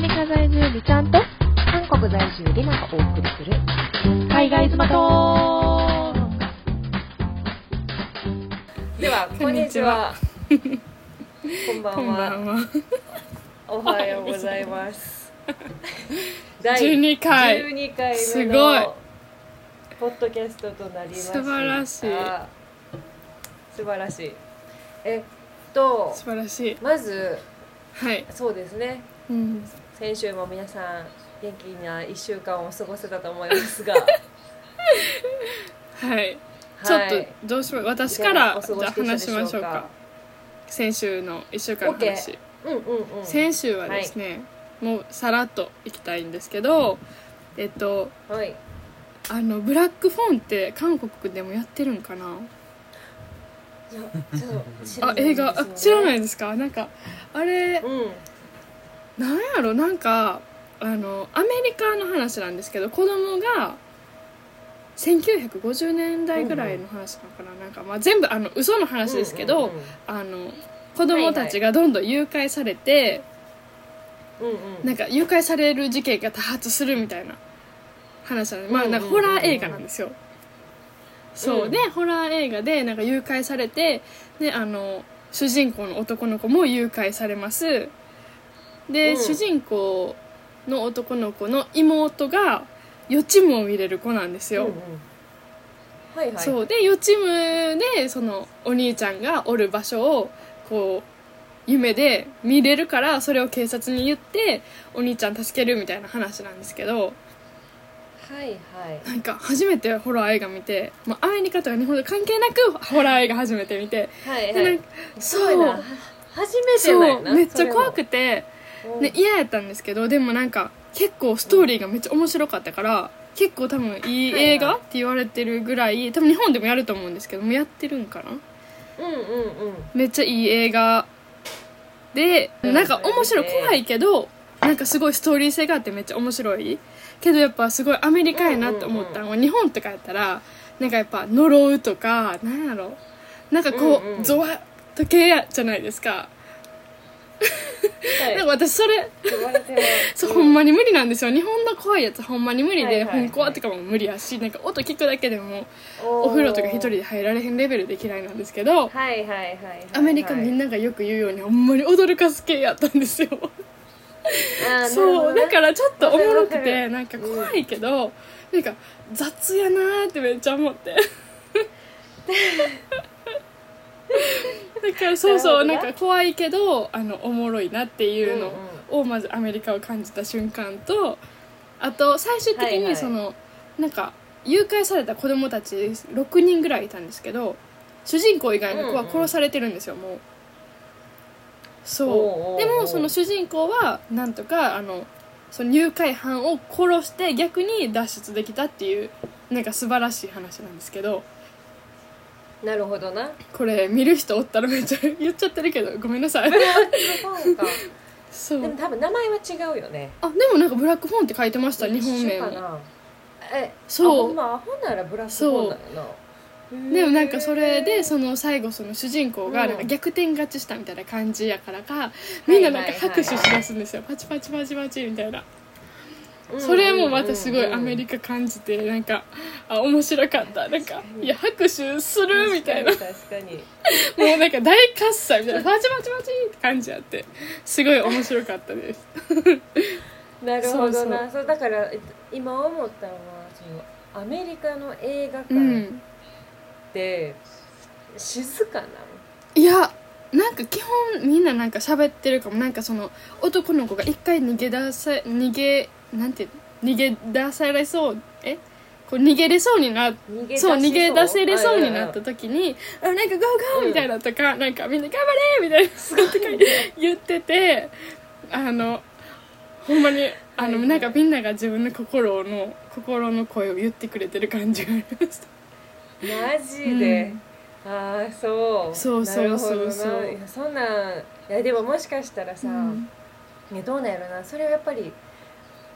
メリカ在住リちゃんと。韓国在住リナがお送りする。海外妻とではこんにちは。こんばこんは。んばんは。おはようございます。第12回。12回すごいポッドキャストとなりました。素晴らしい。素晴らしい。えっと素晴らしい。まずはい。そうですね。うん。先週も皆さん元気な1週間を過ごせたと思いますが。はい。ちょっはいとどうしま私からじゃ話しましょうか。か。先週の一週間の話。うんうんうん。先週はですね、もうさらっといきたいんですけど、えっとはい。あのブラックフォンって韓国でもやってるんかな？いやちょっと知らあ映画？あ知らないですか？なんかあれうんなんやろ？なんかあのアメリカの話なんですけど子供が1950年代ぐらいの話なのかな,、なんかまあ全部あの嘘の話ですけど、あの子供たちがどんどん誘拐されて、なんか誘拐される事件が多発するみたいな話なんでまあなんかホラー映画なんですよ。そう、うん。でホラー映画でなんか誘拐されてであの主人公の男の子も誘拐されますで、うん。主人公の男の子の妹が予知夢を見れる子なんですよ、うんうん。はいはい。そう。で予知夢でそのお兄ちゃんがおる場所をこう夢で見れるからそれを警察に言ってお兄ちゃん助けるみたいな話なんですけど。はいはい。なんか初めてホラー映画見て、まあ、アメリカとか日本と関係なくホラー映画初めて見て。はいはい。そう。初めてめっちゃ怖くてて、ね、嫌やったんですけどでもなんか結構ストーリーがめっちゃ面白かったから結構多分いい映画って言われてるぐらい多分日本でもやると思うんですけどもうやってるんかな？うんうんうん。めっちゃいい映画。でうん。なんか面白い怖いけどなんかすごいストーリー性があってめっちゃ面白い。けどやっぱすごいアメリカやなって思ったの。は日本とかやったらなんかやっぱ呪うとかなんやろ。なんかこうんううん。ゾワッと系やじゃないですかはい。なんか私それそう、ほんまに無理なんですよ。日本の怖いやつほんまに無理で、本怖とかも無理やしなんか音聞くだけでもお風呂とか一人で入られへんレベルで嫌いなんですけどアメリカみんなながよく言うようにほんまに驚かす系やったんですよ。そうだかららちょっとおもろくてなんか怖いけど、なんか雑やなーってめっちゃ思って だからそうそうなんか怖いけどあのおもろいなっていうのうんをまずアメリカを感じた瞬間とあと最終的にその、なんか誘拐された子供たち6人ぐらいいたんですけど主人公以外の子は殺されてるんですよ、もう。そう。でもその主人公はなんとかあのその誘拐犯を殺して逆に脱出できたっていうなんか素晴らしい話なんですけどなるほどな。これ見る人おったらめっちゃ 言っちゃってるけどごめんなさい。そうか。そう。でも多分名前は違うよね。あでもなんかブラックフォンって書いてました日本名に。一緒かな。えそう。あほんならブラックホーンだよな。でもなんかそれでその最後その主人公がうんなん。か逆転勝ちしたみたいな感じやからかみんななんか拍手しだすんですよ。パチパチパチパチみたいな。うんそれもまたすごいアメカリカ感じてなんかあ面白かった。なんかいや拍手するみたいな。確かに もうなんか大喝采みたいな。パチパチパチって感じやって。すごい面白かったです。なるほどな。そうそう。だからえっと今思ったのはそのアメリカの映画う館ん。って静かなの、いやなんか基本みんななんか喋ってるかも。なんかその男の子が一回逃げ出さ逃げなんて逃げ出されそう？え？こう逃げれそうになそう？逃げ出せれそうになったはい時に「あなんかゴーゴー!」うんみたいなとか、なんかみんな「頑張れ!」みたいな すごい言っててあのほんまにあの、はいはい。なんかみんなが自分の心の心の声を言ってくれてる感じがありました。マジで、ああそう。そうそうそう。そういやそんなんいやでももしかしたらさ、うん。ね、どうなんやろな。それはやっぱり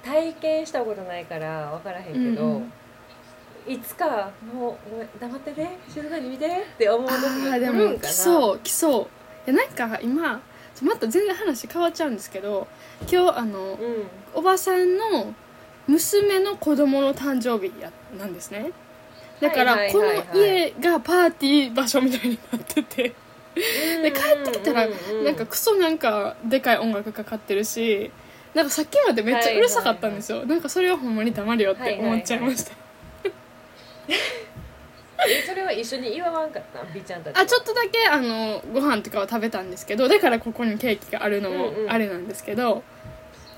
体験したことないから分からへんけど、うんうん。いつかもうごめん黙ってて静かに見てって思う時あが来あでもるんかそう来そう。いやなんか今また全然話変わっちゃうんですけど今日あのうん。おばさんの娘の子供の誕生日やなんですね。だからこの家がパーティー場所みたいになってて。で帰ってきたらなんかクソなんかでかい音楽かかってるしなんかさっきまでめっちゃうるさかったんですよ、なんかそれはほんまに黙るよって思っちゃいました、えそれは一緒に祝わんかった？ん B ちゃんたちはあちょっとだけあのご飯とかは食べたんですけどだからここにケーキがあるのもうんうん。あれなんですけど、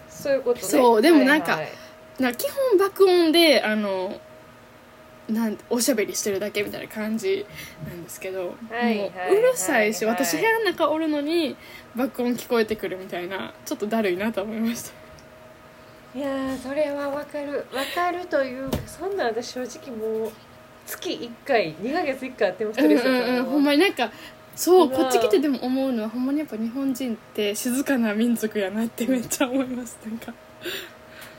そういうことね。そうでもなんかはいはい。なんか基本爆音であのなんおしゃべりしてるだけみたいな感じなんですけど、はいもはいうるさいし、はい私部屋の中おるのに爆音聞こえてくるみたいなちょっとだるいなと思いました。いやーそれはわかる。わかるというかそんな私正直もう月1回2ヶ月1回あってもストうんうんほんまになんかそうこっち来てでも思うのはほんまにやっぱ日本人って静かな民族やなってめっちゃ思いますなんか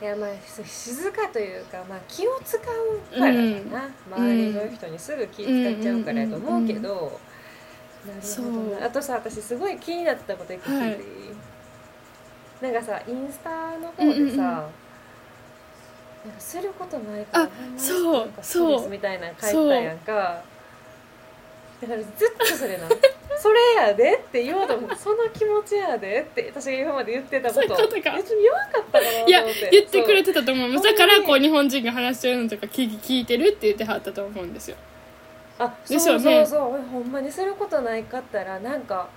いやまあ静かというか、まあ、気を使うからかな、うん。周りの人にすぐ気使っちゃうからやと思うけど、なるほどな。あとさ私すごい気になったこと一個聞い。ていい、なんかさインスタの方でさ、なんかすることないからそうそうみたいなの書いてたやんか。だからずっとそれなそれやでって言おうと思ってその気持ちやでって私が今まで言ってたこと。そういうことか。別に言わんかったかなと思って。いや言ってくれてたと思う。だからこうん日本人が話してるのとか聞聞いてるって言ってはったと思うんですよ。あそうそうそう。ほんまにすることないかったらなんか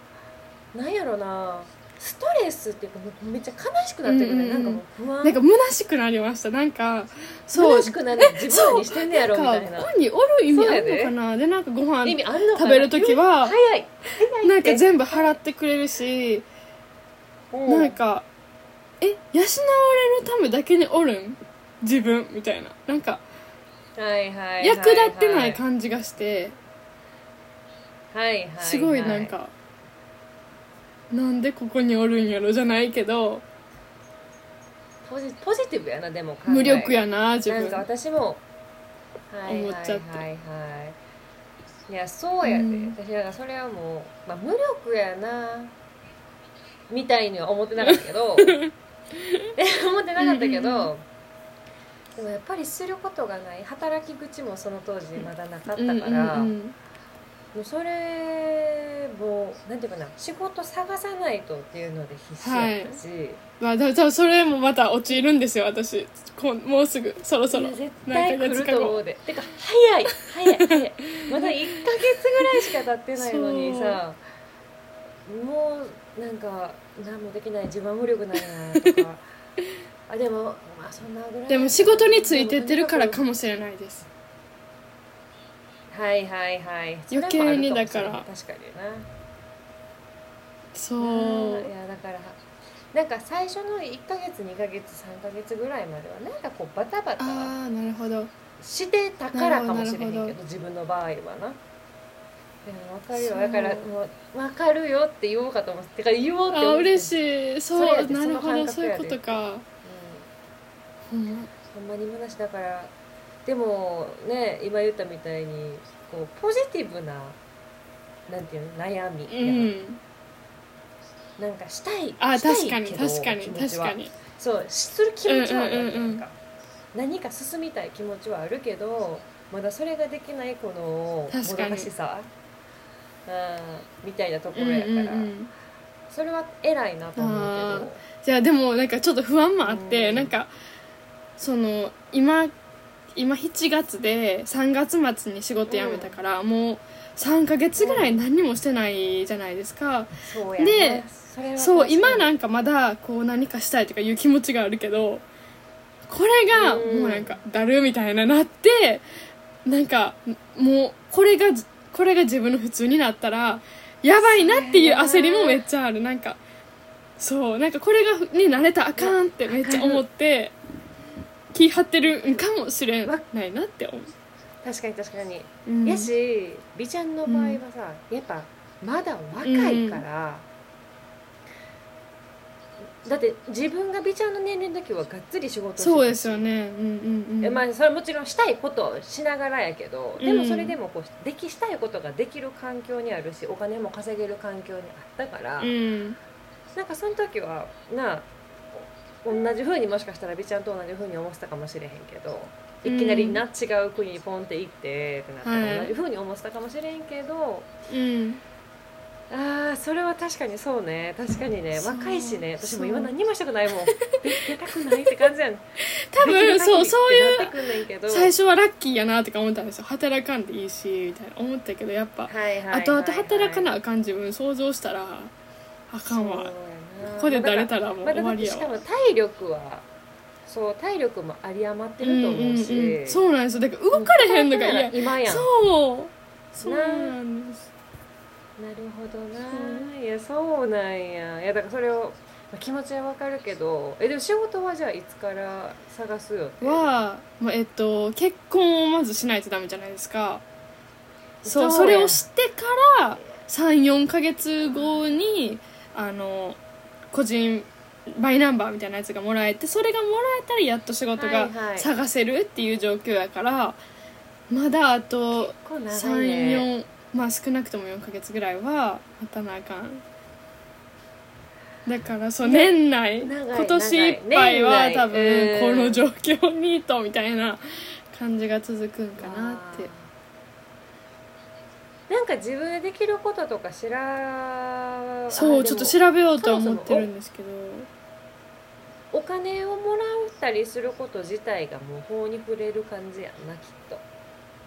なんやろなストレスっていうかめっちゃ悲しくなってくるね、うんうんうん。なんかもう不安。なんか虚しくなりました。なんかそう。虚しくなる自分何してんねやろみたいな。ここにおる意味あるのかな。でなんかご飯食べる時は早い。なんか全部払ってくれるしうん。なんかえ養われるためだけにおるん？自分みたいな。なんかはいはい役立ってない感じがして。はいはいはい。すごいなんかなんでここにおるんやろじゃないけどポジポジティブやなでも考え。無力やな自なんか分私もはい思っちゃってはいはいはいいやそうやで、うん。私だからそれはもう、まあ、無力やなみたいには思ってなかったけど。え 思ってなかったけど、でもやっぱりすることがない。働き口もその当時まだなかったから、うんうんうんもうそれもうなんていうかな仕事探さないとっていうので必死やったし、まあだそれもまた陥るんですよ私。こんもうすぐそろそろ。いや絶対来る何ヶ月か後。と思うで。てか早い早い早い。まだ1ヶ月ぐらいしか経ってないのにさもうなんか何もできない自分は無力なんやとか。あでもまあそんなぐらい。でも仕事についてってるからかもしれないですはいはいはい。余計にだから。確かにな。そう。いやだから。なんか最初の1ヶ月2ヶ月3ヶ月ぐらいまではなんかこうバタバタああなるほど。してたからかもしれへんけど自分の場合はな。でも分かるよ。だからもう分かるよって言おうかと思っててか言おうって思って嬉しい。そうなるほど。そういうことか。うん、ほんまに虚しだからでもね今言ったみたいにこうポジティブななんていうの悩み。うん。なんかしたいあしたい確かにけど確かに気持ちは。確かに。そうする気持ちはあるわけ。うんうんうんうん。なんか何か進みたい気持ちはあるけどまだそれができないこのも確かに。どかしさ、うん、みたいなとこうんろやから、うんうんそれは偉いなと思うあけど。じゃあでもなんかちょっと不安もあって、うん。なんかその今今7月で3月末に仕事辞めたから、もう3ヶ月ぐらい何にもしてないじゃないですか、そうやでねそう確かに。今なんかまだこう何かしたいとかいう気持ちがあるけどこれがうん。もうなんかだるみたいななってなんかもうこれがこれが自分の普通になったらやばいなっていう焦りもめっちゃある。なんかそうなんかこれがに慣れたらあかんってめっちゃ思って気張ってるんかもしれないなって思う、確かに確かに、うん。やし美ちゃんの場合はさ、やっぱまだ若いから、だって自分が美ちゃんの年齢の時はがっつり仕事をしてそうですよね。うんうんうん。えまあそれはもちろんしたいことをしながらやけどでもそれでもこうできしたいことができる環境にあるしお金も稼げる環境にあったから、うん。なんかその時はなあ同じ風にもしかしたら美ちゃんと同じ風に思ってたかもしれへんけどいきなりな、違う国にポンって行ってってなったらはい同じ風に思ってたかもしれんけど、うん。ああそれは確かにそうね。確かにね。若いしね。私も今何にもしたくないもん。で出たくないって感じやん。多分そうそういう最初はラッキーやなとか思ったんですよ。働かんでいいしみたいな思ったけどやっぱはいはい働かなあかん自分想像したらあかんわここでだれたらもうまあ終わりやわ。しかも体力はそう体力も有り余ってると思うし、んんん。そうなんですよ。だから動かれへんのが嫌今やん。そう。そうなんです。なるほどな、いやそうなんや。いやだからそれをまあ気持ちはわかるけどえでも仕事はじゃあいつから探すよって？は、まあ、えっと結婚をまずしないとダメじゃないですか。そうそれをしてから34か月後にあの個人バイナンバーみたいなやつがもらえてそれがもらえたらやっと仕事がはいはい。探せるっていう状況やからまだあと結構長いね。34まあ少なくとも4か月ぐらいは待たなあかん。だからそう年内今年いっぱいは多分こうん。の状況にとみたいな感じが続くんかなって。なんか自分でできることとか知らそうちょっと調べようとは思ってるんですけど。お金をもらったりすること自体がもう法に触れる感じやんなきっと。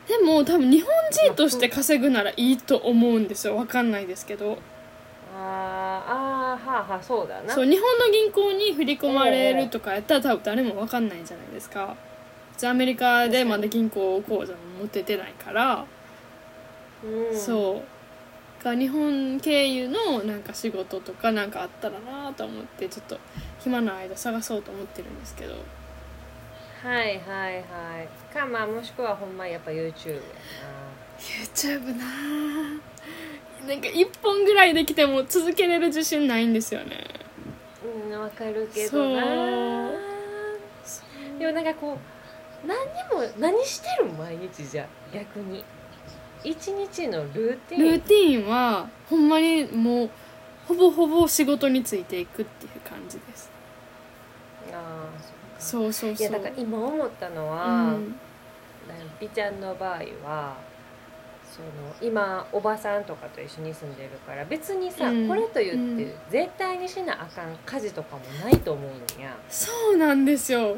でも多分日本人として稼ぐならいいと思うんですよ。わかんないですけど。あーあーはあはあそうだな。そう日本の銀行に振り込まれるとかやったら多分誰もわかんないじゃないですか。普通アメリカでまだ銀行口座も持っててないから、うん、そうが日本経由のなんか仕事とかなんかあったらなと思ってちょっと暇な間探そうと思ってるんですけど。はいはいはい。かまあもしくはほんまやっぱ YouTube や YouTube な。あなんか1本ぐらいできても続けれる自信ないんですよね。なうんわかるけどな。でもなんかこう何にも何してるん？毎日じゃ逆に一日のルーティン？ルーティーンはほんまにもうほぼほぼ仕事についていくっていう感じです。ああそうそうそう。いやだから今思ったのは、うん美ちゃんの場合はその今おばさんとかと一緒に住んでるから別にさ、うん。これと言って、うん。絶対にしなあかん家事とかもないと思うんや。そうなんですよ。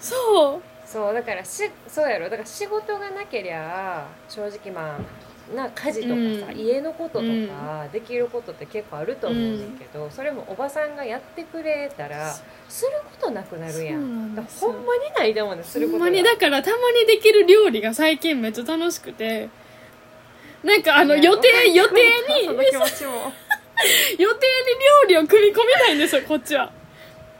そうそうだからしそうやろ。だから仕事がなけりゃ正直まあな家事とかさ、うん家のこととかできることって結構あると思うねんけど、それもおばさんがやってくれたらすることなくなるやん。だほんまにないだもんねすることが。ほんまにだからたまにできる料理が最近めっちゃ楽しくて。なんかあの予定予定に 予定に料理を組み込めないんですよこっちは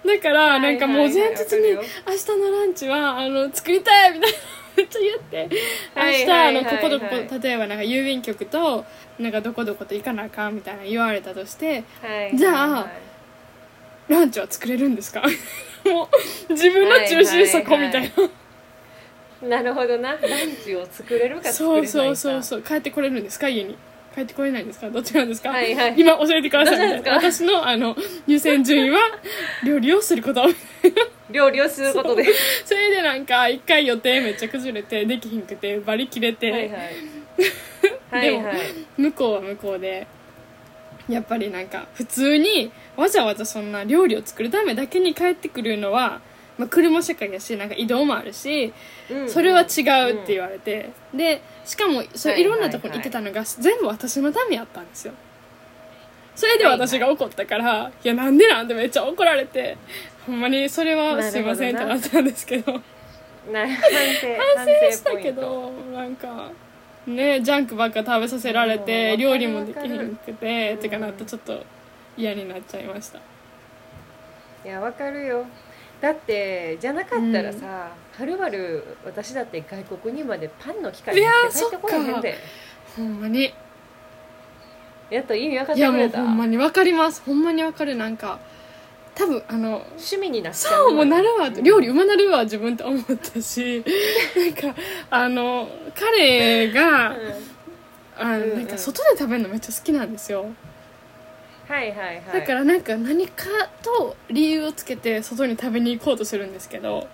だからなんかもう前日に明日のランチはあの作りたいみたいなめっちゃ言って明はい日あのこことここ例えばなんか郵便局となんかどこどこと行かなあかんみたいな言われたとしてはいじゃあランチは作れるんですか？もう自分の中心そこみたいな、なるほどな。ランチを作れるか作そうれないか。そうそうそう。帰ってこれるんですか？家に帰ってこれないんですか？どっちなんですか、はいはい。今教えてください。どっちなんです私のあの優先順位は 料理をすること。料理をすることで。それでなんか一回予定めっちゃ崩れてできひんくてバリ切れて、はいはい。はいはい。向こうは向こうでやっぱりなんか普通にわざわざそんな料理を作るためだけに帰ってくるのは、まあ、車社会やしなんか移動もあるしうんそれは違うって言われて、でしかもそはいれいろんなとこに行ってたのが全部私のためやったんですよ。それで私が怒ったから、いやなんでなんてめっちゃ怒られてほんまにそれはすいませんってなったんですけど。な反省反省したけどなんかねジャンクばっか食べさせられてうん料理もできへんくてうんてかなってちょっと嫌になっちゃいました。いやわかるよだってじゃなかったらさ、はるばる私だって外国にまでパンの機械やーって帰ってこれへんで。ほんまに。やっと意味分かっいやもうてくれたほんまに分かります。ほんまに分かる。なんか多分あの趣味になっちゃそうもうなるわ、うん。料理うまなるわ自分って思ったし。なんかあの彼が、うん。あなんか外で食べるのめっちゃ好きなんですよはいはいはい。だからなんか何かと理由をつけて外に食べに行こうとするんですけど、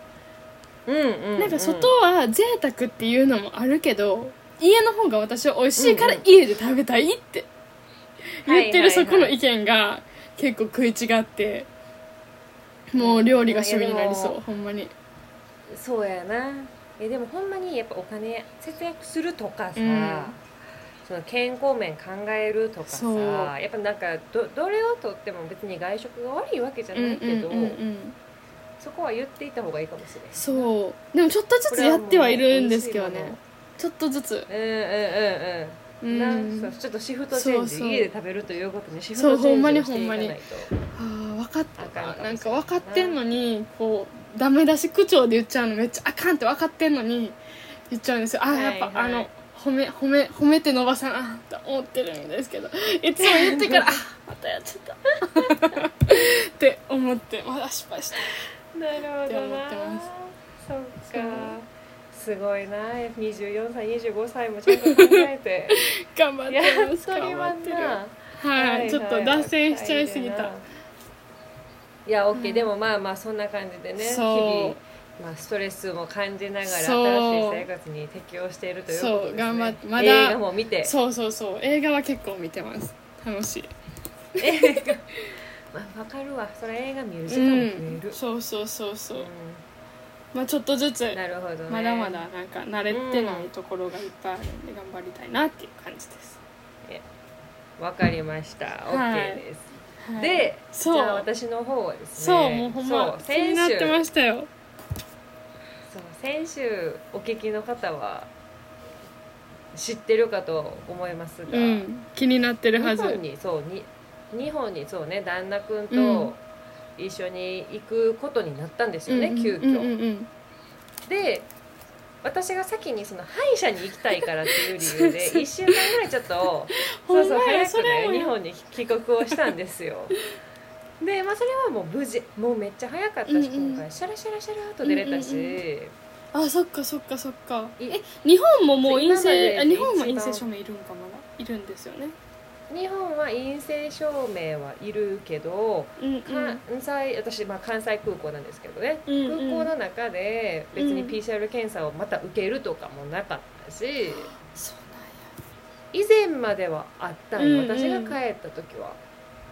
うんうん、うん、なんか外は贅沢っていうのもあるけど家の方が私は美味しいから家で食べたいって言ってるそこの意見が結構食い違ってもう料理が趣味になりそうほんまに。そうやな。えでもほんまにやっぱお金節約するとかさ、うんその健康面考えるとかさそう。やっぱなんかどどれをとっても別に外食が悪いわけじゃないけど、うんうんうん。うんそこは言っていた方がいいかもしれな。いそう。でもちょっとずつやってはいるんですけどね。ちょっとずつ。うんうんうんうん。うん。なそうちょっとシフトチェンジそうそう。家で食べるということにシフそうトチェンジほんまにをしていかないと。あー分かった。なんか分かってんのにこうダメ出し口調で言っちゃうのめっちゃあかんって分かってんのに言っちゃうんですよ。あーやっぱ、はいはい。あの褒め褒め褒めて伸ばさなって思ってるんですけどいつも言ってから あまたやっちゃった。って思ってまだ失敗した。なるほって思ってます。そっか。すごいな。24歳25歳もちゃんと考えて。頑張ってやます頑張ってる。なはい、ちょっと脱線しちゃいすぎた。いや OK、うんでもまあまあそんな感じでね日々、まあ、ストレスも感じながら新しい生活に適応しているということです、ね、そう頑張ってまだ映画も見て。そうそうそう。映画は結構見てます。楽しい。映画。まあ分かるわ。それ映画見る時間も増える、そうそうそうそう、うまあちょっとずつんなるほどね。まだまだなんか慣れてないところがいっぱいあるんで頑張りたいなっていう感じです、わかりました。OK はい。です、はい。でそう。じゃあ私の方はですね。そうもうほんま気になってましたよ先週お聞きの方は知ってるかと思いますが、うん気になってるはず。日本にそうに日本にそうね旦那君うん。と一緒に行くことになったんですよね、うん急遽、うんうんうん。で私が先にその歯医者に行きたいからっていう理由で 1週間ぐらいちょっとそうそう早くね日本に帰国をしたんですよ。でまあそれはもう無事もうめっちゃ早かったし、うんうん。今回シャラシャラシャラっと出れたし、うんあそっかそっかそっか。いえ日本ももう陰性あ日本は陰性証明いるんかまだいるんですよね。日本は陰性証明はいるけど、うんうん。関西私、まあ、関西空港なんですけどね、うんうん。空港の中で別にうん。PCR 検査をまた受けるとかもなかったし、そう以前まではあったんよ、うんうん。私が帰った時は。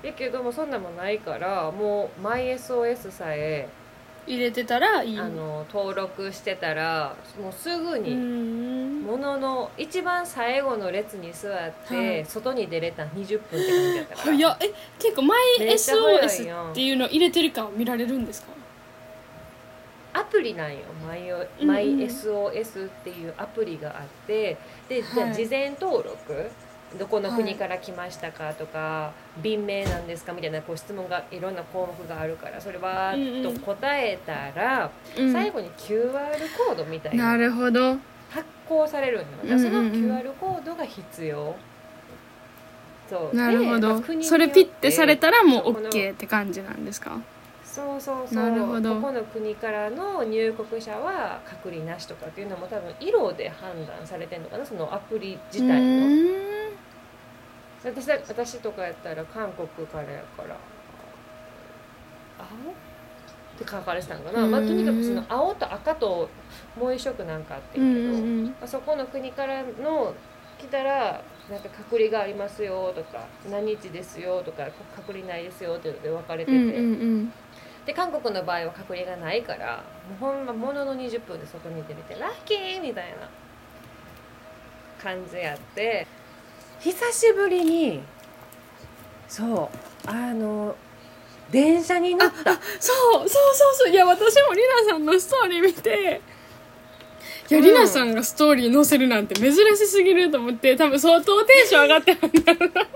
だけどもそんなもんないからもう MySOS さえ、入れてたらいいあの登録してたらもうすぐうに、ん。ものの一番最後の列に座って、はい。外に出れた20分って感じだったから。早っ。え結構マイ SOS っていうの入れてるか見られるんですか？アプリなんよ。マイマイ SOS っていうアプリがあって。で、じゃはい。あ事前登録どこの国から来ましたかとか、便名なんですかみたいなこう質問がいろんな項目があるからそれはうんうんと答えたら、うん最後に QR コードみたいななるほど。発行されるんよ、うんうんうん。その QR コードが必要。そう。なるほど。それピッてされたらもう OK って感じなんですか？そうそうそう。なるほど。ここの国からの入国者は隔離なしとかっていうのも多分色で判断されてるのかなそのアプリ自体うの私だ私とかやったら韓国からやから。青？って書かれてたのかな、まあ、とにかくその青と赤ともう一色なんかあってうんんけど、あそこの国からの来たらなんか隔離がありますよとか何日ですよとか隔離ないですよっていうので分かれてて、うんうんうんで韓国の場合は隔離がないからもうほんまものの20分で外に出れてラッキーみたいな感じやって。久しぶりにそうあの電車に乗った。そうそうそうそう。いや私もりなさんのストーリー見て。いやうん。りなさんがストーリー載せるなんて珍しすぎると思って多分相当テンション上がってるんだろうな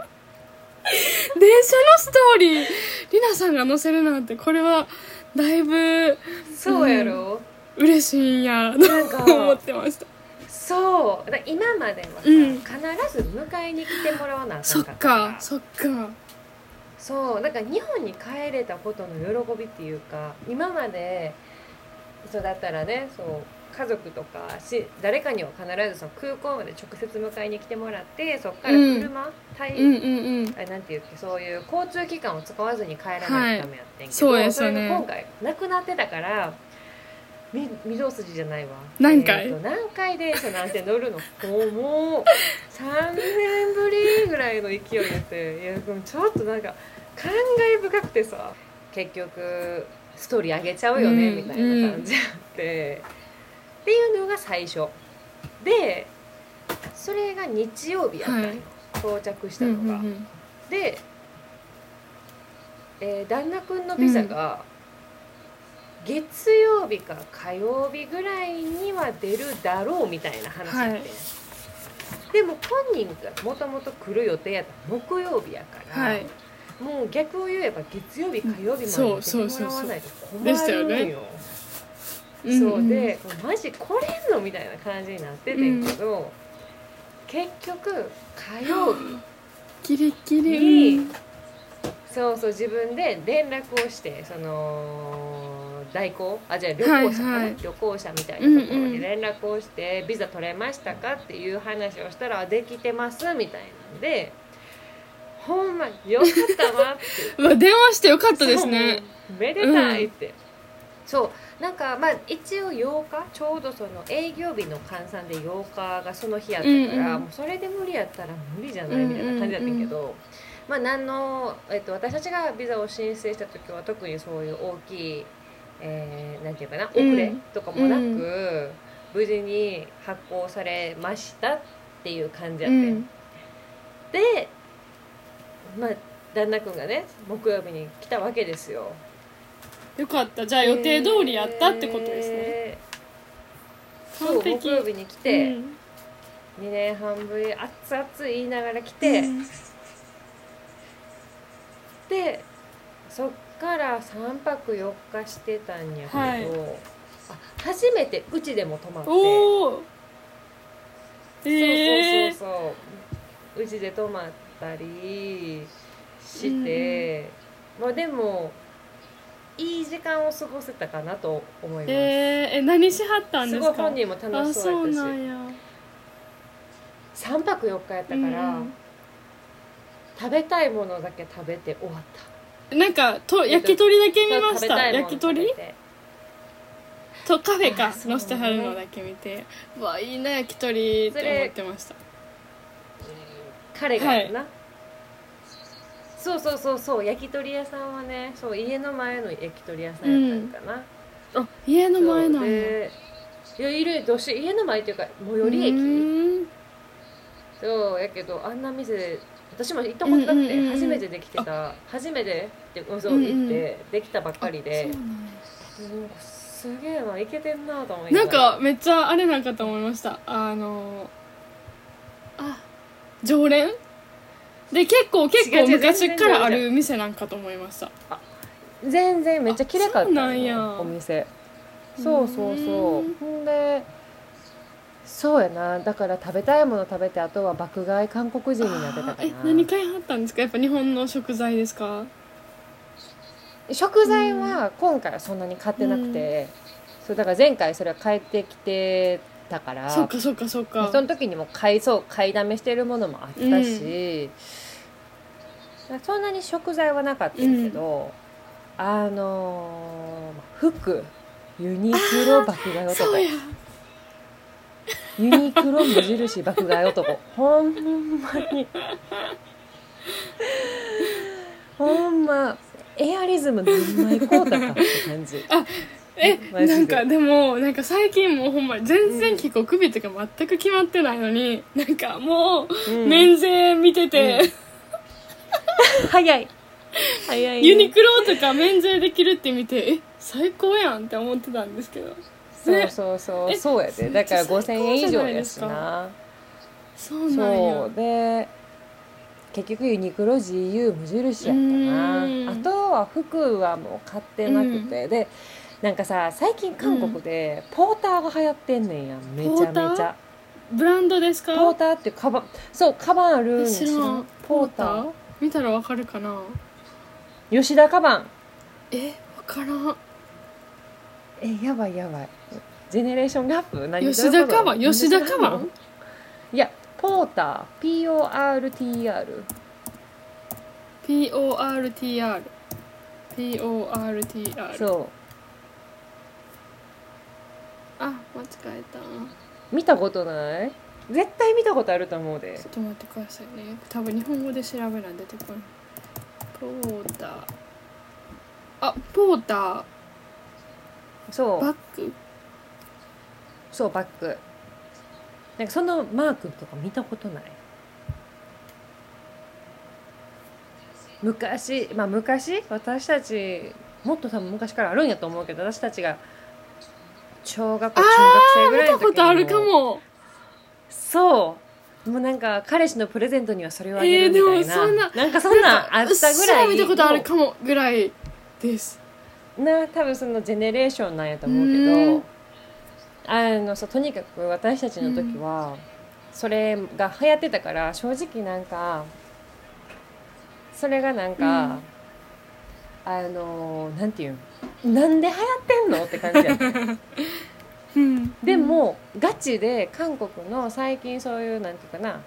電車のストーリー。りなさんが載せるなんてこれはだいぶそうやろ、嬉しいんやなんかと思ってました。そう。今まではさ、うん。必ず迎えに来てもらわなあかそっんかったかそっかそう。だから日本に帰れたことの喜びっていうか今までそうだったらねそう家族とかし誰かには必ずその空港まで直接迎えに来てもらってそこから車、対うんうんうん。あれなんていうっけそういう交通機関を使わずに帰らないとダメやってんけど、そうですよね。れが今回なくなってたからみ御堂筋じゃないわ。何回？えーと何回電車なんて乗るの？もうもう3年ぶりぐらいの勢いでいやでもちょっとなんか感慨深くてさ結局ストーリー上げちゃうよね、うん。みたいな感じあって、っていうのが最初。でそれが日曜日やったのよ、はい。到着したうんのが。うんうんで、えー旦那くんのビザが月曜日か火曜日ぐらいには出るだろうみたいな話やってん、はい。でも本人がもともと来る予定やったら木曜日やから、はい。もう逆を言えば月曜日火曜日までにそう出てそうそう。そうもらわないと困るんよねそうで、マジ来れんのみたいな感じになっててんけど、結局火曜日。ギリギリ。に、うんそうそう自分で連絡をしてその代行？あじゃあ旅行者かな、はいはい。旅行者みたいなところうんうんに連絡をして、ビザ取れましたか？っていう話をしたらできてますみたいなんでほんまよかったわって。電話してよかったですね。めでたいって、そうなんかまあ一応8日ちょうどその営業日の換算で8日がその日やったから、うんうん。もうそれで無理やったら無理じゃないみたいな感じだったけど、まあ何の、えっと、私たちがビザを申請した時は特にそういう大きい、えーなんていうかな遅れとかもなく、うん無事に発行されましたっていう感じやうって、ん。でまあ旦那君がね木曜日に来たわけですよよかった。じゃあ予定通りやったってことですね、えー。そう木曜日に来て、うん。2年半ぶり熱々言いながら来て、うん。でそっから3泊4日してたんやけど、はい。あ初めてうちでも泊まって。おおそうええそうそうそう。うちで泊まったりして、まあでもいい時間を過ごせたかなと思います、えー、え何しはったんですすかごい本人も楽しそうやったし。うなんや。3泊4日やったから、うん食べたいものだけ食べて終わった。なんかと焼き鳥だけ見ました。焼き鳥？とカフェかあそうね。載せてはるのだけ見て。うわいいな焼き鳥って思ってました。彼がやな、そうそうそうそう焼き鳥屋さんはねそう家の前の焼き鳥屋さんやったんかな、あ家の前なんやいやいるどうし家の前っていうか最寄り駅。うん。そうやけどあんな店私も行ったことなくてうんうんうんうん。初めてできてた。初めてってそううんうん。行ってできたばっかりで。あそうなんかすげえなイケてんなと思いなんかめっちゃあれなんかと思いました。あのあ常連？で結構結構違う違う昔からある店なんかと思いました。全然めっちゃ綺麗かったあそうなんや。お店。そうそうそう。ほんでそうやな。だから食べたいもの食べてあとは爆買い韓国人になってたかあーえな何買いはったんですか？やっぱ日本の食材ですか？食材は今回はそんなに買ってなくて、そうだから前回それは帰ってきてたから。そうかそうかそうか。その時にも買いそう買いだめしてるものもあったし、そんなに食材はなかったけど、あのー服。ユニクロ爆買い男。ユニクロ無印爆買い男。ほんまに。ほんま。エアリズム何枚買うたかって感じえなんかでもなんか最近もうほんまに全然帰国日とか全く決まってないのに、なんかもう、うん。免税見てて、早い。早いね。ユニクロとか免税できるって見てえ最高やんって思ってたんですけど。そうそうそう、えそうやで。だからめっちゃ5000円以上やしですか。な。そうなんやそう。で結局ユニクロ GU 無印やったうん。なあとは服はもう買ってなくて、でなんかさ最近韓国でポーターが流行ってんねんやめちゃめちゃ。ブランドですか？ポーターっていうカバンそうカバンあるん知らん。ポーター。見たらわかるかな？吉田カバン。えわからん。えやばいやばい。ジェネレーションギャップ？何吉田カバン？吉田カバン？いやポーター。PORTR PORTR PORTR そあ間違えた。う見たことない？絶対見たことあると思うで。ちょっと待ってくださいね。多分日本語で調べない出てこない。ポーター。あポーター。そう。バッグ？そうバッグ。なんかそのマークとか見たことない？昔まあ昔？私たちもっと多分昔からあるんやと思うけど私たちが小学校中学生ぐらいの時にことあるかも。そう。もうなんか彼氏のプレゼントにはそれをあげえー、でるみたいな、もそんななんかそんなんあったぐらい見たことあるかもぐらいです。な多分そのジェネレーションなんやと思うけうんどあのそうとにかく私たちの時はそれが流行ってたから正直なんかそれがなんか、あのなんていうんなんで流行ってんの？って感じやった うん。でもガチで韓国の最近そういうなんていうかな。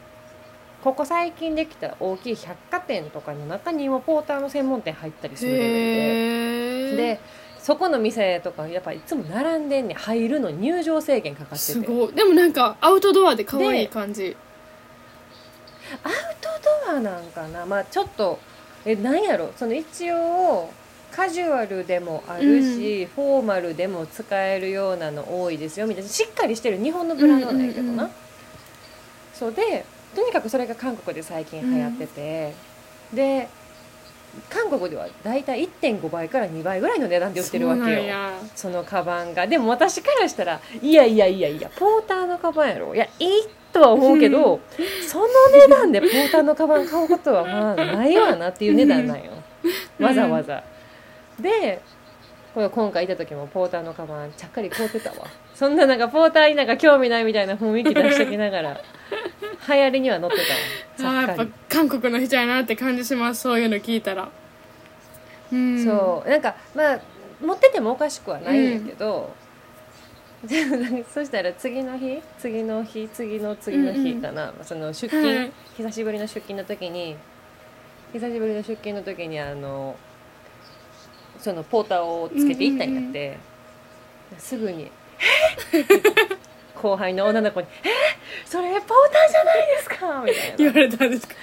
ここ最近できた大きい百貨店とかの中にもポーターの専門店入ったりするで。でそこの店とかやっぱいつも並んでんねん。入るの入場制限かかってて。すごい。でもなんかアウトドアで可愛い感じ。アウトドアなんかな。まあちょっとえなんやろ？その一応カジュアルでもあるし、フォーマルでも使えるようなの多いですよみたいな。しっかりしてる日本のブランドなんやけどな、うんうんうん。そう。でとにかくそれが韓国で最近流行ってて、で韓国ではだいたい1.5倍から2倍ぐらいの値段で売ってるわけよ。そのカバンが。でも私からしたらいやいやいやいやポーターのカバンやろ。いやいいとは思うけど、その値段でポーターのカバン買うことはまあないわなっていう値段なんよ。わざわざでこれ今回行った時もポーターのカバンちゃっかり買うてたわ。そんななんかポーターになんか興味ないみたいな雰囲気出しときながら 流行りには乗ってたわ。あーやっぱ韓国の人やなって感じしますそういうの聞いたら。うん。そう。なんかまあ持っててもおかしくはないんやけど、でもなんかそしたら次の日次の日次の次の日かな、その出勤、はい。久しぶりの出勤の時に久しぶりの出勤の時にあのそのポーターをつけて行ったんやって、すぐに「え？っ!」後輩の女の子に「え？それポーターじゃないですか!」みたいな。言われたんですか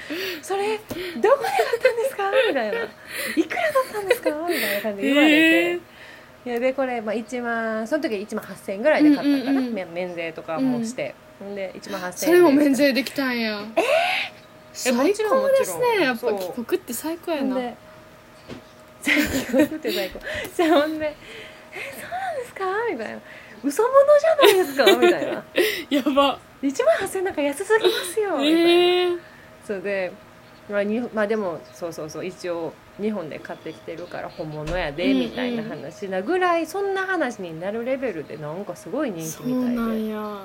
それどこで買ったんですか？みたいな「いくらだったんですか?」みたいな感じで言われて、えー。いやでこれ、まあ、1万その時1万8000円ぐらいで買ったんかん免税とかもして、ほん。で1万8000円で。それも免税できたんや。え？最もちろん高ですね。やっぱ帰国って最高やな最高って最高。じゃあほんで「えそうなんですか?」みたいな「嘘物じゃないですか?」みたいな。やば「1万8000円なんか安すぎますよ」みたいな。ええそうで、まあ、にまあでもそうそうそう一応日本で買ってきてるから本物やでうんうん。みたいな話なぐらいそんな話になるレベルでなんかすごい人気みたいで。なんや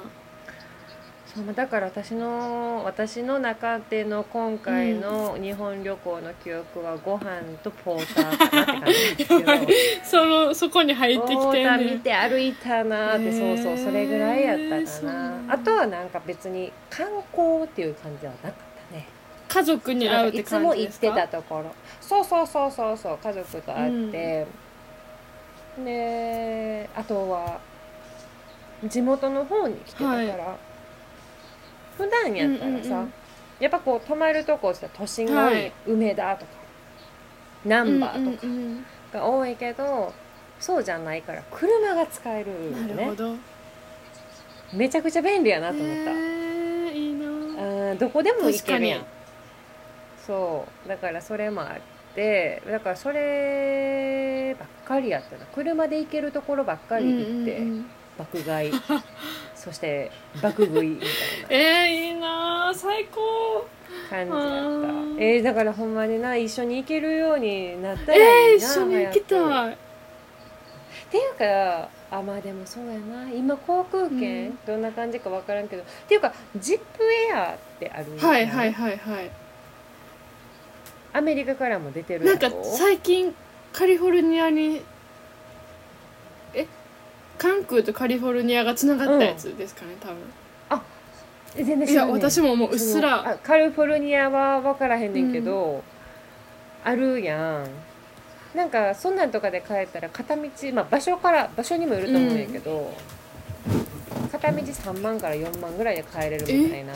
そうまあだから私の私の中での今回の日本旅行の記憶はご飯とポーターかなって感じですけど。そのそこに入ってきポーター見て歩いたなって、へー。そうそうそれぐらいやったかな。あとはなんか別に観光っていう感じはなかったね。家族に会うっていつも行って感じですかたところそうそうそうそうそう家族と会って、であとは地元の方に来てたから、はい普段やったらさ、うんうんうん。やっぱこう泊まるとこって都心が多い、はい。梅田とか難波とかうんうんうんが多いけど、そうじゃないから車が使えるよね。なるほど。めちゃくちゃ便利やなと思った、えーいいな。うんどこでも行けるやん。そう。だからそれもあってだからそればっかりやったな車で行けるところばっかり行って、うんうんうん。爆買い そして爆食いみたい えー、いいな最高。な感じやった。えー、だからほんまにな一緒に行けるようになったらいえー、いな、一緒に行きたい。っていうかあまあでもそうやな。今航空券、うん。どんな感じか分からんけど。っていうかジップエアってあるはいはいはいはい。アメリカからも出てるなんか最近カリフォルニアにえ関空とカリフォルニアがつながったやつですかね多分。え全然いや知らんねん私ももううっすそのらあカリフォルニアは分からへんねんけど、あるやん。なんかそんなんとかで帰ったら片道、まあ、場所から場所にもよると思うんやけど、片道3万から4万ぐらいで帰れるみたいな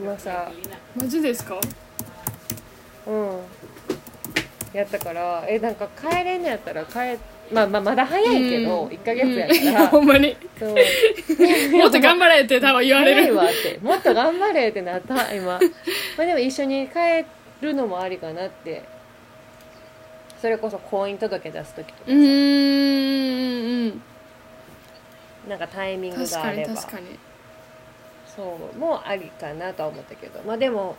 噂。マジですか？うん。やったからえなんか帰れんのやったら帰まあまあまだ早いけど、うん。1ヶ月やうん。いから、ほんまに。そう。もっと頑張れって多分言われる。わって。もっと頑張れってなった今。まあでも一緒に帰るのもありかなって。それこそ婚姻届出す時とかうーんなんかタイミングがあれば。に確かに。そうもうありかなとは思ったけど。まあでも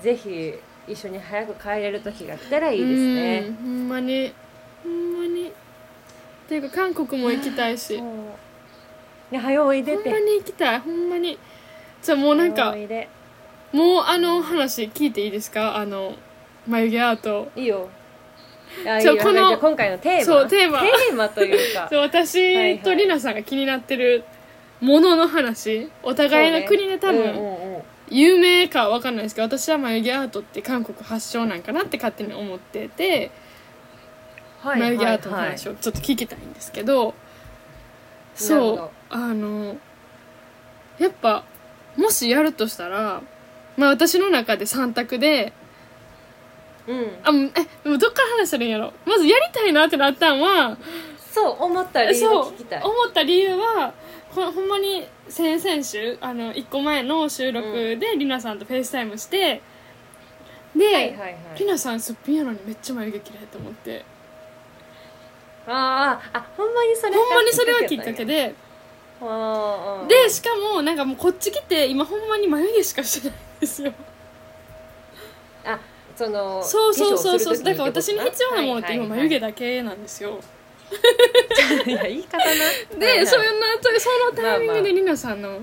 ぜひ一緒に早く帰れる時が来たらいいですね。ほんまにっていうか韓国も行きたいし。ね早おいでて。ほんまに行きたい。ほんまに。じゃあもうなんか早おいでもうあの話聞いていいですか？あの眉毛アート。いいよ。あいいよ。そうこのじゃあ今回のテーマ。そうテーマ。というか。そう私とりなさんが気になってるものの話。お互いの国で多うん分うんうん。有名かわかんないですけど私は眉毛アートって韓国発祥なんかなって勝手に思ってて。はい眉毛アートの話をちょっと聞きたいんですけどなるそうあのやっぱもしやるとしたらまあ私の中で3択でうん。あえでもどっから話したらいいんやろ？まずやりたいなってなったんはそう思った理由そうを聞きたい。思った理由はほほんまに先々週あの1個前の収録でりなさんと FaceTime してで、はいはいはい。りなさんすっぴんやのにめっちゃ眉毛綺麗と思ってあーあほんまにそれほんまにそれはきっかけで。でしかもなんかもうこっち来て今ほんまに眉毛しかしてないんですよ。あそのそうそうそうそう。だから私に必要なものって今眉毛だだけなんですよ。いや言い方な。で、はいはい。そういうなそのタイミングまあまあ。でりなさんの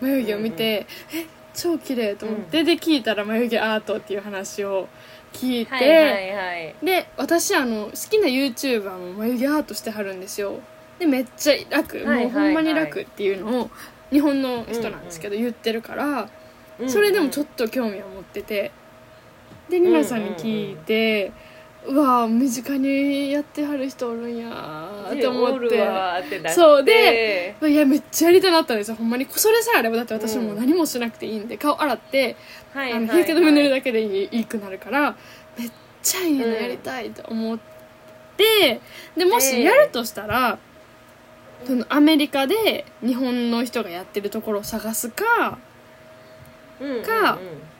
眉毛を見て、え超綺麗と思って、で聞いたら眉毛アートっていう話を聞いて、はいはいはい。で私あの好きな YouTuber も眉毛アートしてはるんですよ。でめっちゃ楽、はいはいもうほんまに楽っていうのを日本の人なんですけど、言ってるから、うんそれでもちょっと興味を持ってて。でりなさんに聞いて、うわ身近にやってはる人おるんやーって思って。そうでいやめっちゃやりたなったんですよ。ほんまにそれさえあればだって私もう何もしなくていいんで、顔洗ってはいあのはい日焼け止め塗るだけでいいいいくなるからめっちゃいいのやりたいと思って、でもしやるとしたら、そのアメリカで日本の人がやってるところを探すかうんうんうん。か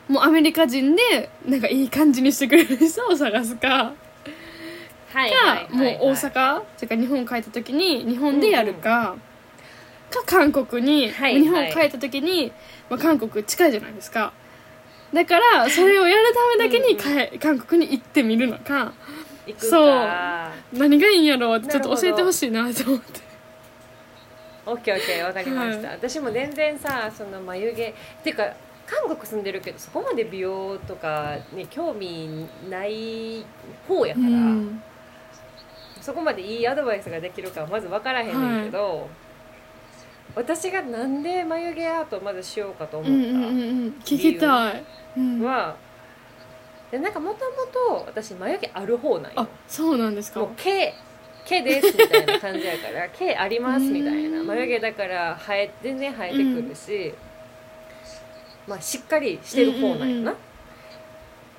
もうアメリカ人でなんかいい感じにしてくれる人を探すか。はいか、はいはいはい。もう大阪それから日本帰った時に日本でやるか、か韓国に、はい日本帰った時に、まあ、韓国近いじゃないですか。だからそれをやるためだけにかえ韓国に行ってみるのか。そう。何がいいんやろうってちょっと教えてほしいなと思って。オッケーオッケーわかりました、は私も全然さその眉毛っていうか韓国住んでるけどそこまで美容とかに興味ない方やから、うん。そこまでいいアドバイスができるかはまず分からへんねんけど、私がなんで眉毛アートをまずしようかと思うんったうんうんうん聞きたい、うん。は、でなんかもともと私眉毛ある方なんあよそうなんですか。もう毛毛ですみたいな感じやから 毛ありますみたいな。うん。眉毛だから生え全然生えてくるし、まあしっかりしてる方なんよな、うんうんうん。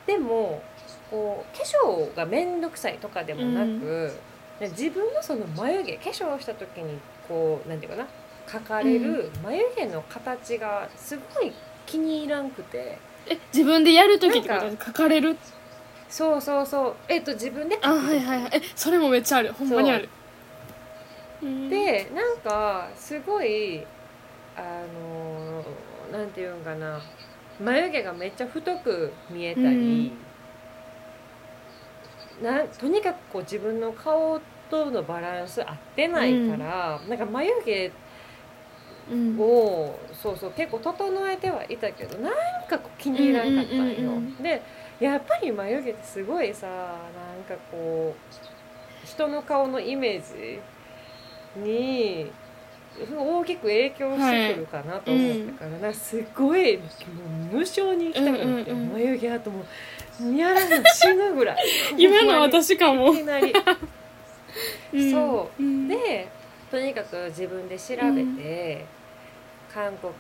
でもこう化粧が面倒くさいとかでもなく、で自分のその眉毛化粧した時にこうなんていうかな描かれる眉毛の形がすごい気に入らんくて。え自分でやる時ってこと？なんで書かれる？そうそうそう。えっと自分であはいはいはい。えそれもめっちゃある。ほんまにある。うんでなんかすごいあのーなんていうんかな。眉毛がめっちゃ太く見えたり、なんとにかくこう自分の顔とのバランス合ってないから、なんか眉毛うん。をそうそう結構整えてはいたけどなんかこう気に入らんかったんよ。うんうんうんうん。でやっぱり眉毛ってすごいさなんかこう人の顔のイメージに大きく影響してくるかなと思ったから、なんかすごいもう無性に行きたくなって、うんうんうん眉毛あともうやらな死ぬぐらい。今の私かも。いきなり。うん。そう。うん。でとにかく自分で調べて、韓国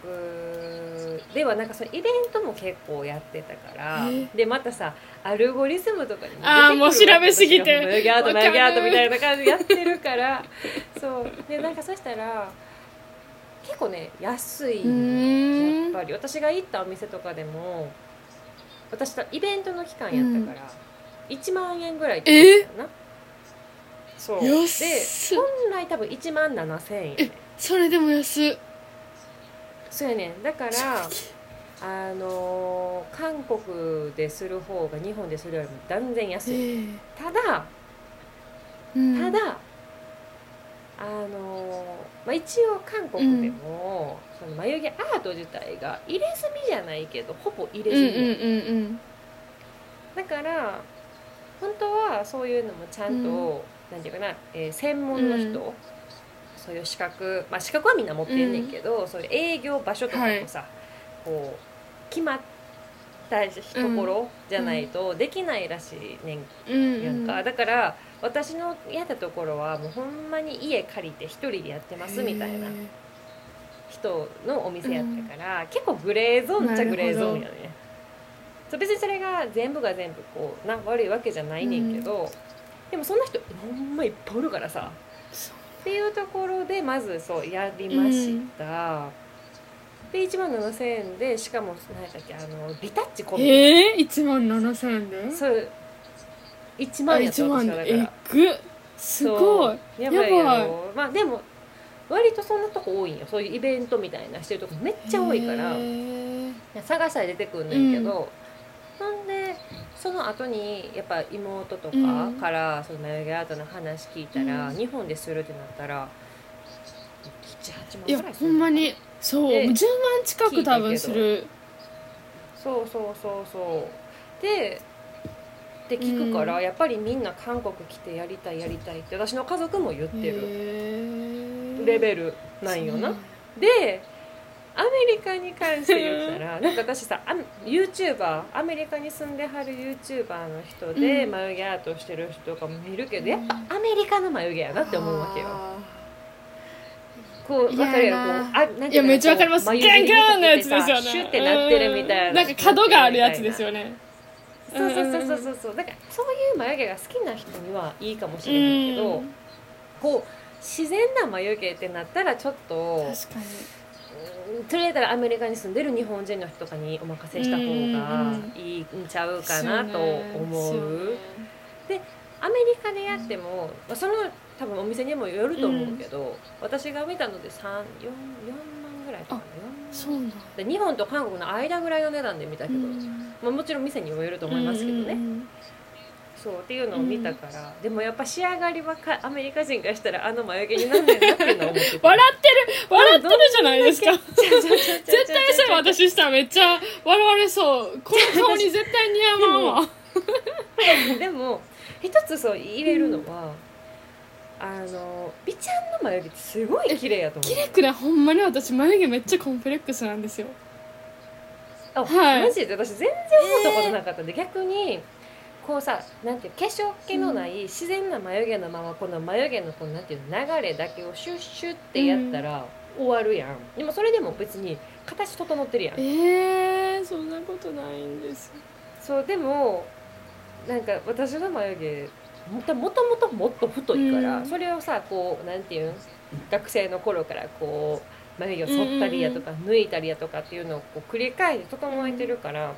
ではなんかそのイベントも結構やってたからえ？でまたさアルゴリズムとかにも出てくるあーもう調べすぎて。私が眉毛アートわかる眉毛アートみたいな感じでやってるからそう。でなんかそしたら結構ね安い、やっぱり私が行ったお店とかでも私とイベントの期間やったから、1万円ぐらいってたな。そう。で本来多分1万7000円。やねそれでも安っ。そうやねん。だからあのー韓国でする方が日本でするよりも断然安い、え。ただうん。ただ、あのーまあ、一応韓国でも、その眉毛アート自体が入れ墨じゃないけどほぼ入れうんうん墨。だから本当はそういうのもちゃんと、うんなんていうかな、えー専門の人、うん。そういう資格まあ資格はみんな持ってんねんけど、そういう営業場所とかもさ、こう決まったところじゃないとできないらしいねん。うん。やん。か、だから私のやったところはもうほんまに家借りて一人でやってますみたいな人のお店やったから、結構グレーゾーンっちゃグレーゾーンやね。そう別にそれが全部が全部こうな悪いわけじゃないねんけど、でもそんな人ほんまいっぱいおるからさ。っていうところでまずそうやりました、で1万7000円でしかも何やったっけあのビタッチ込み、えー、1万7000円で？そう。1あ万やった1万。私はだからえぐっ。すごい。やばいやろまあでも割とそんなとこ多いんよ。そういうイベントみたいなしてるとこめっちゃ多いから。探したら出てくんねんけど、なん。でその後にやっぱ妹とかからその眉毛アートの話聞いたら、うん。日本でするってなったら78万いやぐらいするほんまにそうで10万近く多分する。そうそうそうそう。でって聞くから、うん。やっぱりみんな韓国来てやりたいやりたいって私の家族も言ってる。るレベルなんよな。でアメリカに関して言ったら なんか私さあ YouTuber アメリカに住んではる YouTuber の人でうん。眉毛アートしてる人とかも見るけど、やっぱアメリカの眉毛やなって思うわけよ。こう分かるやろな。こうあなんいやめっちゃわかります。ギャンギャンのやつですよね。シュってなってるみたいな、うん。なんか角があるやつですよね。そうそうそうそうそうそう。だからそういう眉毛が好きな人にはいいかもしれないけど、うん。こう自然な眉毛ってなったらちょっと確かにうんそれやったらアメリカに住んでる日本人の人とかにお任せした方がいいんちゃうかなと思う。アメリカでやっても、まあ、その多分お店にもよると思うけど、私が見たので34 4万ぐらいかな4万。そうなんだ。で日本と韓国の間ぐらいの値段で見たけど、まあ、もちろん店にもよると思いますけどね、うんそうっていうのを見たから、でもやっぱ仕上がりはかアメリカ人からしたらあの眉毛になんねんなっていうのは思ってた笑ってる。笑ってるじゃないですか。絶絶対それ私したらめっちゃ笑われそう。この 顔に絶対似合わんわでも一つそう入れるのは、あの美ちゃんの眉毛ってすごい綺麗やと思う。綺麗くない？ほんまに私眉毛めっちゃコンプレックスなんですよ。あ、はい。マジで？私全然思ったことなかったんで、逆にこうさなんていう化粧気のない自然な眉毛のままこの眉毛のこのなんていうの流れだけをシュッシュってやったら終わるやん、でもそれでも別に形整ってるやん。えー、そんなことないんです。そうでもなんか私の眉毛もともともともっと太いから、うん。それをさこうなんていうん学生の頃からこう眉毛を剃ったりやとか、抜いたりやとかっていうのをこう繰り返して整えてるから、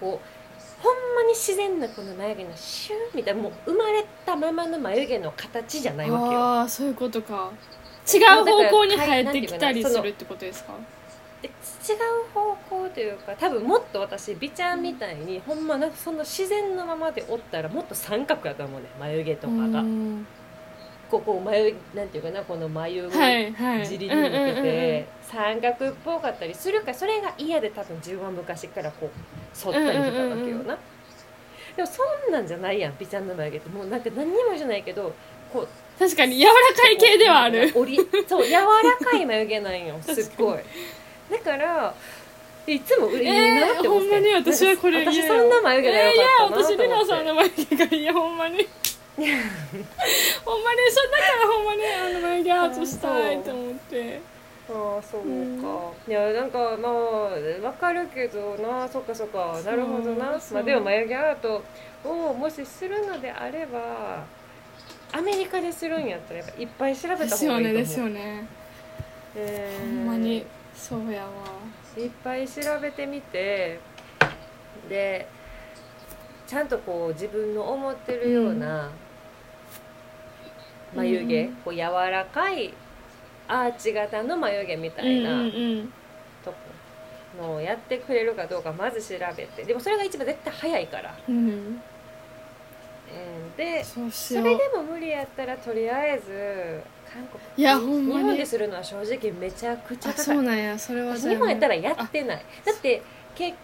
こうほんまに自然なこの眉毛のシューみたいなもう生まれたままの眉毛の形じゃないわけよ。ああそういうことか。違う方向に生えてきたりするってことですか？で違う方向というか多分もっと私美ちゃんみたいに、ほんまなその自然のままでおったらもっと三角やと思うね眉毛とかが。うん。ここ眉なんていうかなこの眉はいはい。尻に向けて三角っぽかったりするからそれが嫌で多分自分は昔からこう剃ったりしてたわけようんうんうんな。でもそんなんじゃないやん美ちゃんの眉毛ってもうなんか何にもじゃないけどこう確かに柔らかい系ではある。折りそう柔らかい眉毛なんよ すっごいだからいつもいいなって思って、えーほんまに私はこれ私嫌そんな眉毛でよかったなと思って、えーいや私リナさんの眉毛がいいほんまに。ほんまにそだからほんまにあの眉毛アートしたいと思って。ああそうか、いやなんかまあわかるけどな。そっかそっか。なるほどな。まあでも眉毛アートをもしするのであればアメリカでするんやったらやっぱいっぱい調べたです方がいいと思う。よねですよね。えー。ほんまにそうやわ。いっぱい調べてみてでちゃんとこう自分の思ってるような眉毛、うんこう柔らかいアーチ型の眉毛みたいな、とこのをやってくれるかどうかまず調べて。でもそれが一番絶対早いから、うん。うん。うん、でそれでも無理やったらとりあえず韓国いやほんまに。日本でするのは正直めちゃくちゃあ高い。そうなんや。それは私日本やったらやってない。だって結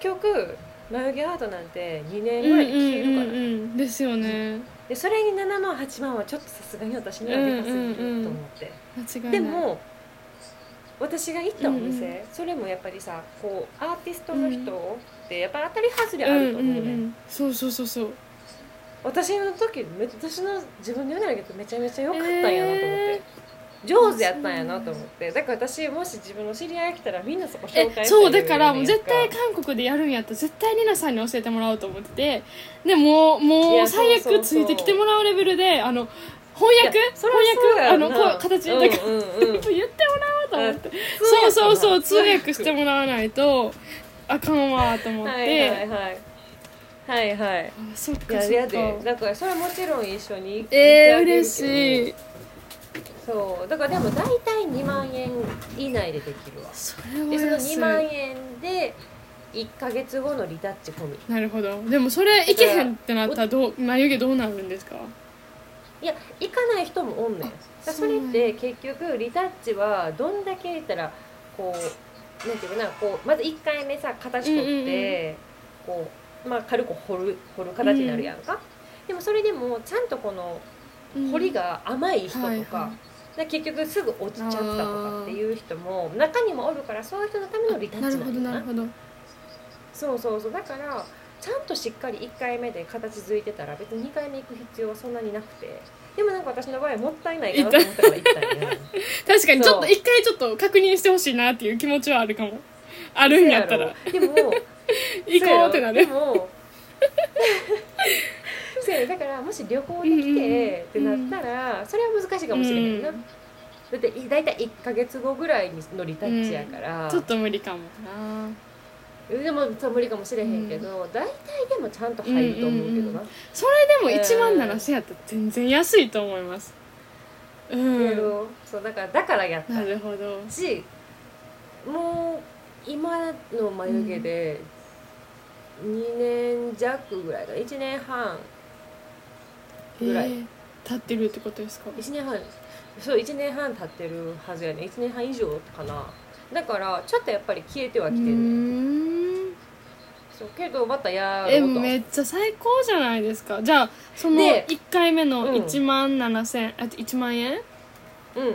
局眉毛アートなんて2年ぐらいで消えるから、うんうんうんうんですよね。でそれに7万8万はちょっとさすがに私にはでかすぎると思って、間違いない。でも私が行ったお店、うんうん。それもやっぱりさこうアーティストの人ってやっぱ当たり外れあると思うね、んんん。そうそうそうそう私の時め私の自分で言うならけどめちゃめちゃ良かったんやなと思って、上手やったんやなと思って。だから私もし自分の知り合いが来たらみんなそこ紹介そうだからもう絶言対韓国でやるんやったら絶対リナさんに教えてもらおうと思ってて。でももう最悪ついてきてもらうレベルであの翻訳？翻訳？あのこう形だから、うん。うんうん 言ってもらおうと思って。あそうそうそう通訳してもらわないとあかんわと思って、はいはいはいはいはい。あそっかそっかやでだからそれはもちろん一緒に行ってえー、嬉しい。そう。だからでも大体2万円以内でできるわ。それはでその安い。2万円で1か月後のリタッチ込み。なるほど。でもそれいけへんってなったらどう眉毛どうなるんですか？いや行かない人もおんねん。それって結局リタッチはどんだけ言ったらこうなんていうかなこうまず1回目さ形取って、こうまあ軽く掘る掘る形になるやんか、でもそれでもちゃんとこの彫りが甘い人とか,、はいは結局すぐ落ちちゃったとかっていう人も中にもおるからそういう人のためのリタッチなんだどなるほどそうそうそう。だからちゃんとしっかり1回目で形づいてたら別に2回目行く必要はそんなになくて。でもなんか私の場合はもったいないかなと思ったから行った確かにちょっと一回ちょっと確認してほしいなっていう気持ちはあるかも。あるんやったら。でも 行こうってなるでもそうやろ だからもし旅行で来てってなったらそれは難しいかもしれへんな、うん。だって大体1か月後ぐらいのリタッチやから、ちょっと無理かもな。でもそう無理かもしれへんけど、大体でもちゃんと入ると思うけどな、それでもえー1万7000やったら全然安いと思います。うん。そうだからだからやったなるほど。しもう今の眉毛で2年弱ぐらいかな？1年半ぐらい。えー立ってるってことですか？1年半そう1年半経ってるはずやね。1年半以上かな。だからちょっとやっぱり消えてはうきてる、そうけどまたやえろうと。めっちゃ最高じゃないですか。じゃあそので1回目のうん。1万7000、あ1万円？うんうん。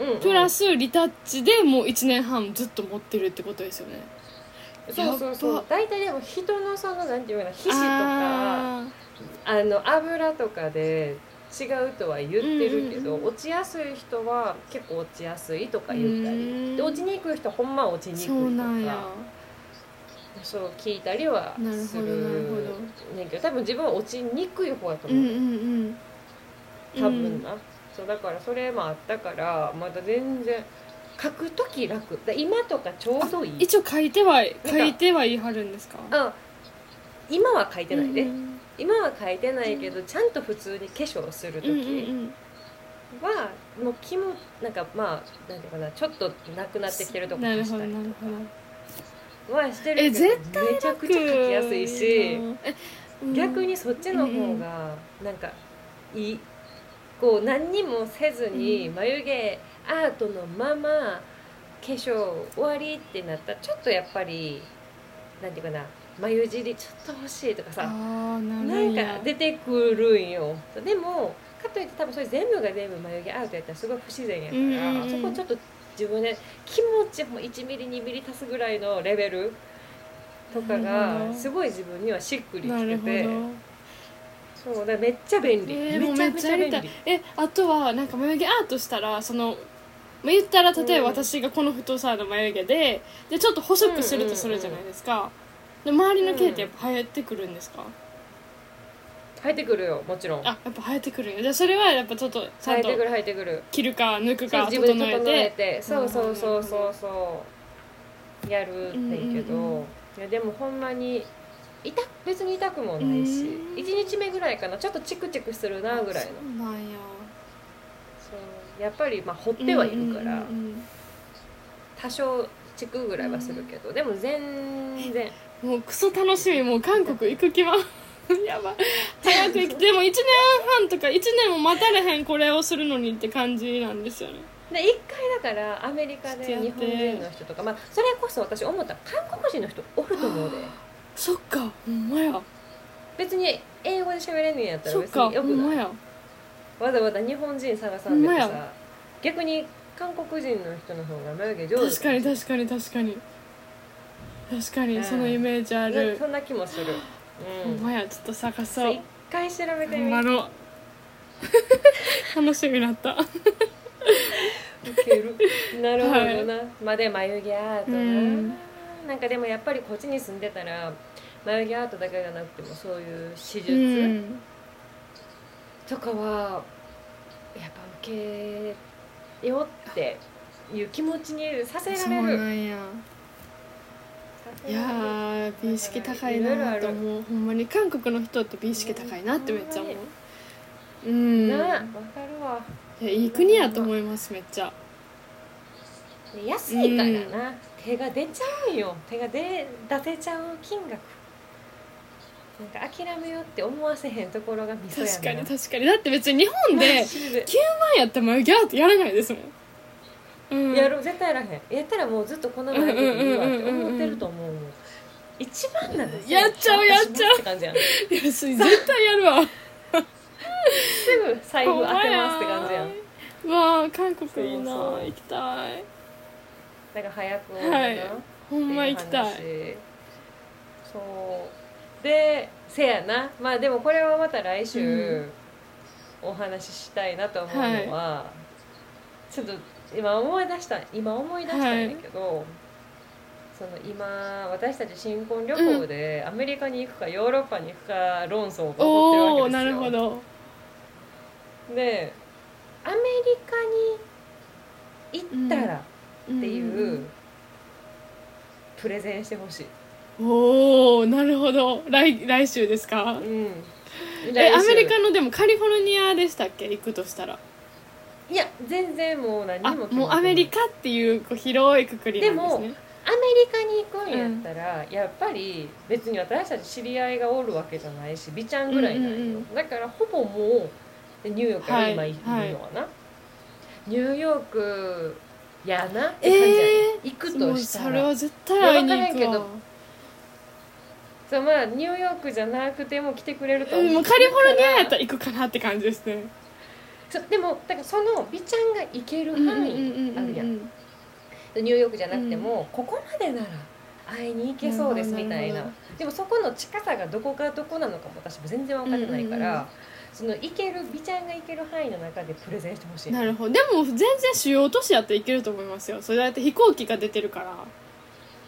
うん、うん、プラスリタッチでもう1年半ずっと持ってるってことですよねそうそうそう。大体でも人のそのなんていうかな皮脂とかああの油とかで違うとは言ってるけど、うんうん落ちやすい人は結構落ちやすいとか言ったうん。りで落ちにくい人はほんまは落ちーにくいとかそう聞いたりはするねんけど多分自分は落ちにくい方やとう。ん思う、うんうん。多分な、そうだからそれもあったからまだ全然書く時楽。だ今とかちょうどいい。一応書いてはか書いてはいはるんですか？あ今は書いてないで、うん今は書いてないけどちゃんと普通に化粧する時はもう気もなんかまあなんていうかなちょっとなくなってきてるとこなるほしたりとか。はしてるえけど絶対めちゃくちゃ書きやすいしえうん。逆にそっちの方がなんかいい。こう何にもせずにうん。眉毛アートのまま化粧終わりってなったらちょっとやっぱりなんていうかな眉尻ちょっと欲しいとかさなんか出てくるんよ。でもかといって多分それ全部が全部眉毛アウトやったらすごい不自然やから、そこちょっと自分で気持ちも1ミリ2ミリ足すぐらいのレベルとかがすごい自分にはしっくりきてて。ど。そうだめっちゃ便利、えー、めちゃめちゃ便利。えあとはなんか眉毛アートしたらそのまあ言ったら例えばうん私がこの太さの眉毛ででちょっと細くするとするじゃないですか、で周りの毛ってやっぱ生えてくるんですか、生えてくるよもちろん。あやっぱ生えてくるんやじゃあそれはやっぱちょっとちゃんと生えてくる生えてくる。切るか抜くそうか自分で整整えて。そうそうそうそう。そうやるってんけど、うんうんうんいやでもほんまに痛別に痛くもないし、うん。1日目ぐらいかな。ちょっとチクチクするなぐらいの。そうなんややっぱりまあ掘ってはいるから、多少チクぐらいはするけど、でも全然うんもうクソ楽しみもう韓国行く気は やばい。早く行きでも1年半とか1年も待たれへんこれをするのにって感じなんですよね。で一回だからアメリカで日本人の人とか、まあ、それこそ私思った韓国人の人おると思うで。そっかほんまや。別に英語で喋れんねんやったら別によくない。ほんまやわざわざ日本人探さんでもさほんまや。逆に韓国人の人の方が眉毛上手。確かに確かに確かに。確かうん。にそのイメージある、そんな気もする。ほうん。んまやちょっと探そそうう一回調べてみ。ほんまの。楽しみになった。ウケる。なるほどな、まあで眉毛アートな、うん。なんかでもやっぱりこっちに住んでたら眉毛アートだけじゃなくてもそういう手術、うんとかはやっぱ受けよっていう気持ちにさせられる。なんや。いやー美意識高いなと思う。ほんまに韓国の人って美意識高いなってめっちゃ思う。うん。わかいるわ。やいい国やと思いますめっちゃ。で安いからな、手が出ちゃうんよ。手が出出せちゃう金額なんか諦めようって思わせへんところがミソやな。確かに確かに。だって別に日本でマジで9万やったら眉毛アートやらないですもん。うん。やる絶対やらへん。やったらもうずっとこの前でいいわって思ってると思う一番なんですやっちゃうやっちゃう。って感じやん。いや絶対やるわ。すぐ財布当てますって感じやん。んわあ韓国いいな行きたい。だから早くはい。なほんま行きたい。そうでせやな。まあでもこれはまた来週、うん。お話ししたいなと思うのは、ちょっと今思い出した今思い出したんだけど、その今私たち新婚旅行でアメリカに行くかヨーロッパに行くか論争が起こってるわけですよ。なるほど。でアメリカに行ったらっていう、プレゼンしてほしい、おおなるほど。来来週ですか？うん、えアメリカののでもカリフォルニアでしたっけ？行くとしたら。いや全然もう何も決もうアメリカっていうこう広いくくりなんですね。アメリカに行くんやったら、やっぱり別に私たち知り合いがおるわけじゃないし美ちゃんぐらいなんよ、うんうんうんだからほぼもうでニューヨークから今はいいるのはな、ニューヨークやなってえ感じやね、え行くもうとしたら。それは絶対会いに行くわ。けわどそうまあニューヨークじゃなくても来てくれると思う。うんもうカリフォルニアやったらら行くかなって感じですね。そうでもだからその美ちゃんが行けるうんうんうん範囲あるやん。うんニューヨークじゃなくても、ここまでなら会いに行けそうですみたいな。でもそこの近さがどこがどこなのかも私も全然分かってないから、うんうんうん。その行ける美ちゃんが行ける範囲の中でプレゼンしてほしい。なるほど。でも全然主要都市やったらいけると思いますよ。それだって飛行機が出てるから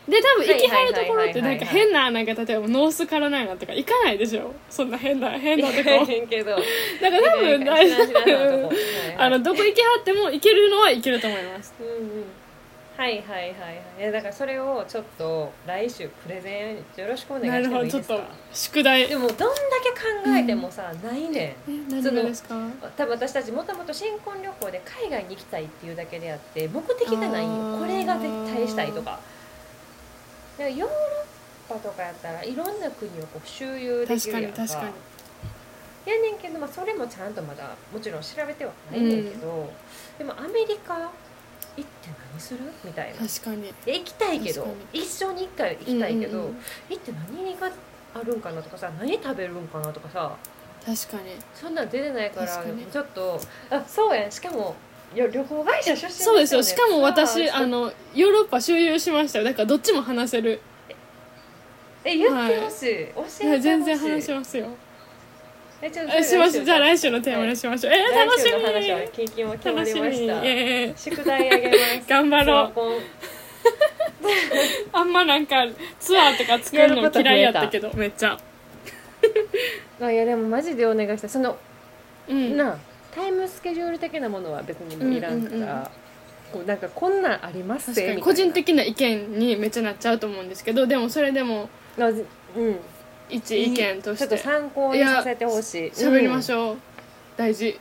で多分行きはるところってなんか変ななんか例えばノースカロライナとか行かないでしょ。そんな変な変なとこ。けど。だから多分大丈夫あのどこ行きはっても行けるのは行けると思います。うんうん。はいはいはいはい。だからそれをちょっと来週プレゼンよろしくお願いしてほど。ちょっと宿題。でもどんだけ考えてもさ、ないねん。多分私たちもともと新婚旅行で海外に行きたいっていうだけであって目的がないあよー。これが絶対したいとかヨーロッパとかやったらいろんな国をこう周遊できるやんか。に確かに。やねんけど、まあ、それもちゃんとまだもちろん調べてはないねんけど、でもアメリカ行って何するみたいな。確かに。で行きたいけど一生に一回は行きたいけど、うんうんうん。行って何があるんかなとかさ何食べるんかなとかさ。確かに。そんなん出てないからちょっとあそうやん。しかもよ旅行会社出身そうですよ。しかも私あのヨーロッパ周遊しましたよ。だからどっちも話せる。え言ってほしい、教えて全然話しますよ。えちょっとえしましょうじゃあ来週のテーマはいにしましょう、えー、楽しみ。キンキンも決ま楽しみりましたえー、宿題あげます。頑張ろう。あんまなんかツアーとか作るの嫌いやったけどめっちゃ。あいやでもマジでお願いした。その、うん。なあタイムスケジュール的なものは別にもういらんから、うんうんうん。こうなんかこんなんあります確かに個人的な意見にめっちゃなっちゃうと思うんですけどでもそれでもうん。一意見としちょってと参考にさせてほしい。喋りましょょう、大事。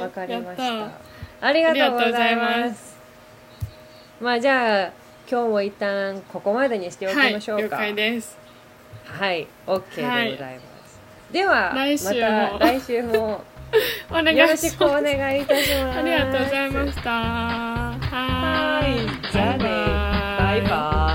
わかりましやた。ありがとうございまます。まあじゃあ今日も一旦ここまでにしておきはいましょうか。了解です。はい、OK でごはいざいます。では、来週も。また来週もお願いよろしくお願いいたします。ありがとうございました。はい。じゃあね。バイバイ。